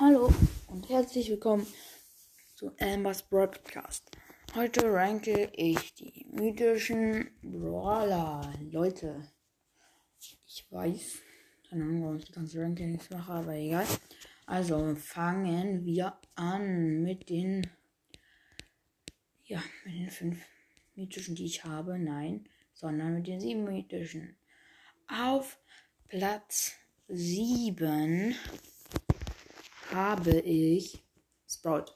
Hallo und herzlich willkommen zu Ambers Broad Podcast. Heute ranke ich die mythischen Brawler. Leute, ich weiß, keine Ahnung, warum ich die ganze Rankings mache, aber egal. Also fangen wir an mit den, ja, mit den fünf mythischen, die ich habe. Nein, sondern mit den sieben mythischen. Auf Platz 7 habe ich Sprout.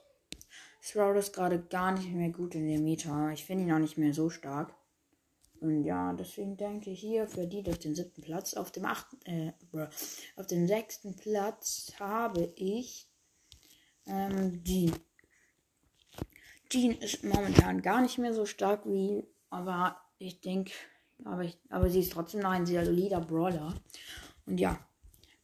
Sprout ist gerade gar nicht mehr gut in dem Meta. Ich finde ihn auch nicht mehr so stark. Und ja, deswegen denke ich hier für die auf den siebten Platz. Auf dem achten, äh, auf dem sechsten Platz habe ich ähm, Jean. Jean ist momentan gar nicht mehr so stark wie, aber ich denke, aber, aber sie ist trotzdem noch ein sehr solider Brawler. Und ja,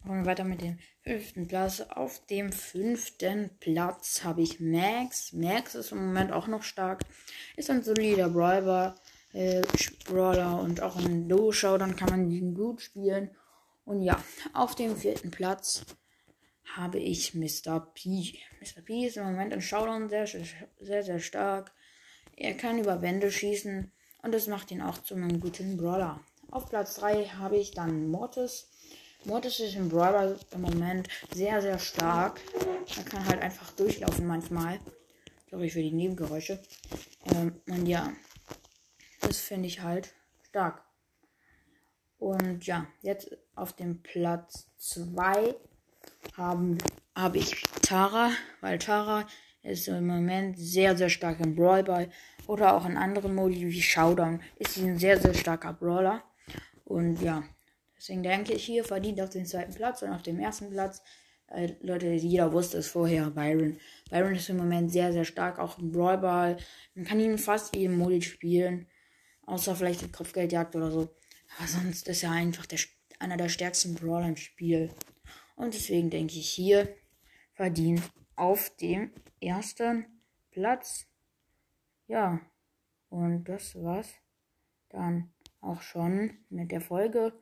machen wir weiter mit dem fünften Platz. Auf dem fünften Platz habe ich Max. Max ist im Moment auch noch stark. Ist ein solider Brawler, äh, Brawler und auch in Low-Show, dann kann man ihn gut spielen. Und ja, auf dem vierten Platz habe ich Mr. P. Mr. P ist im Moment in Showdown sehr, sehr, sehr stark. Er kann über Wände schießen und das macht ihn auch zu einem guten Brawler. Auf Platz 3 habe ich dann Mortis. Mortis ist im Brawler im Moment sehr, sehr stark. Er kann halt einfach durchlaufen manchmal. Sorry für die Nebengeräusche. Ähm, und ja, das finde ich halt stark. Und ja, jetzt auf dem Platz 2 haben habe ich Tara, weil Tara ist im Moment sehr, sehr stark im Brawlball oder auch in anderen Modi wie Showdown ist sie ein sehr, sehr starker Brawler. Und ja, deswegen denke ich hier verdient auf den zweiten Platz und auf dem ersten Platz. Äh, Leute, jeder wusste es vorher, Byron. Byron ist im Moment sehr, sehr stark, auch im Brawlball. Man kann ihn fast jedem Modi spielen. Außer vielleicht in Kopfgeldjagd oder so. Aber sonst ist er einfach der, einer der stärksten Brawler im Spiel. Und deswegen denke ich hier verdient auf dem ersten Platz. Ja, und das war's dann auch schon mit der Folge.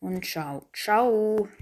Und ciao, ciao.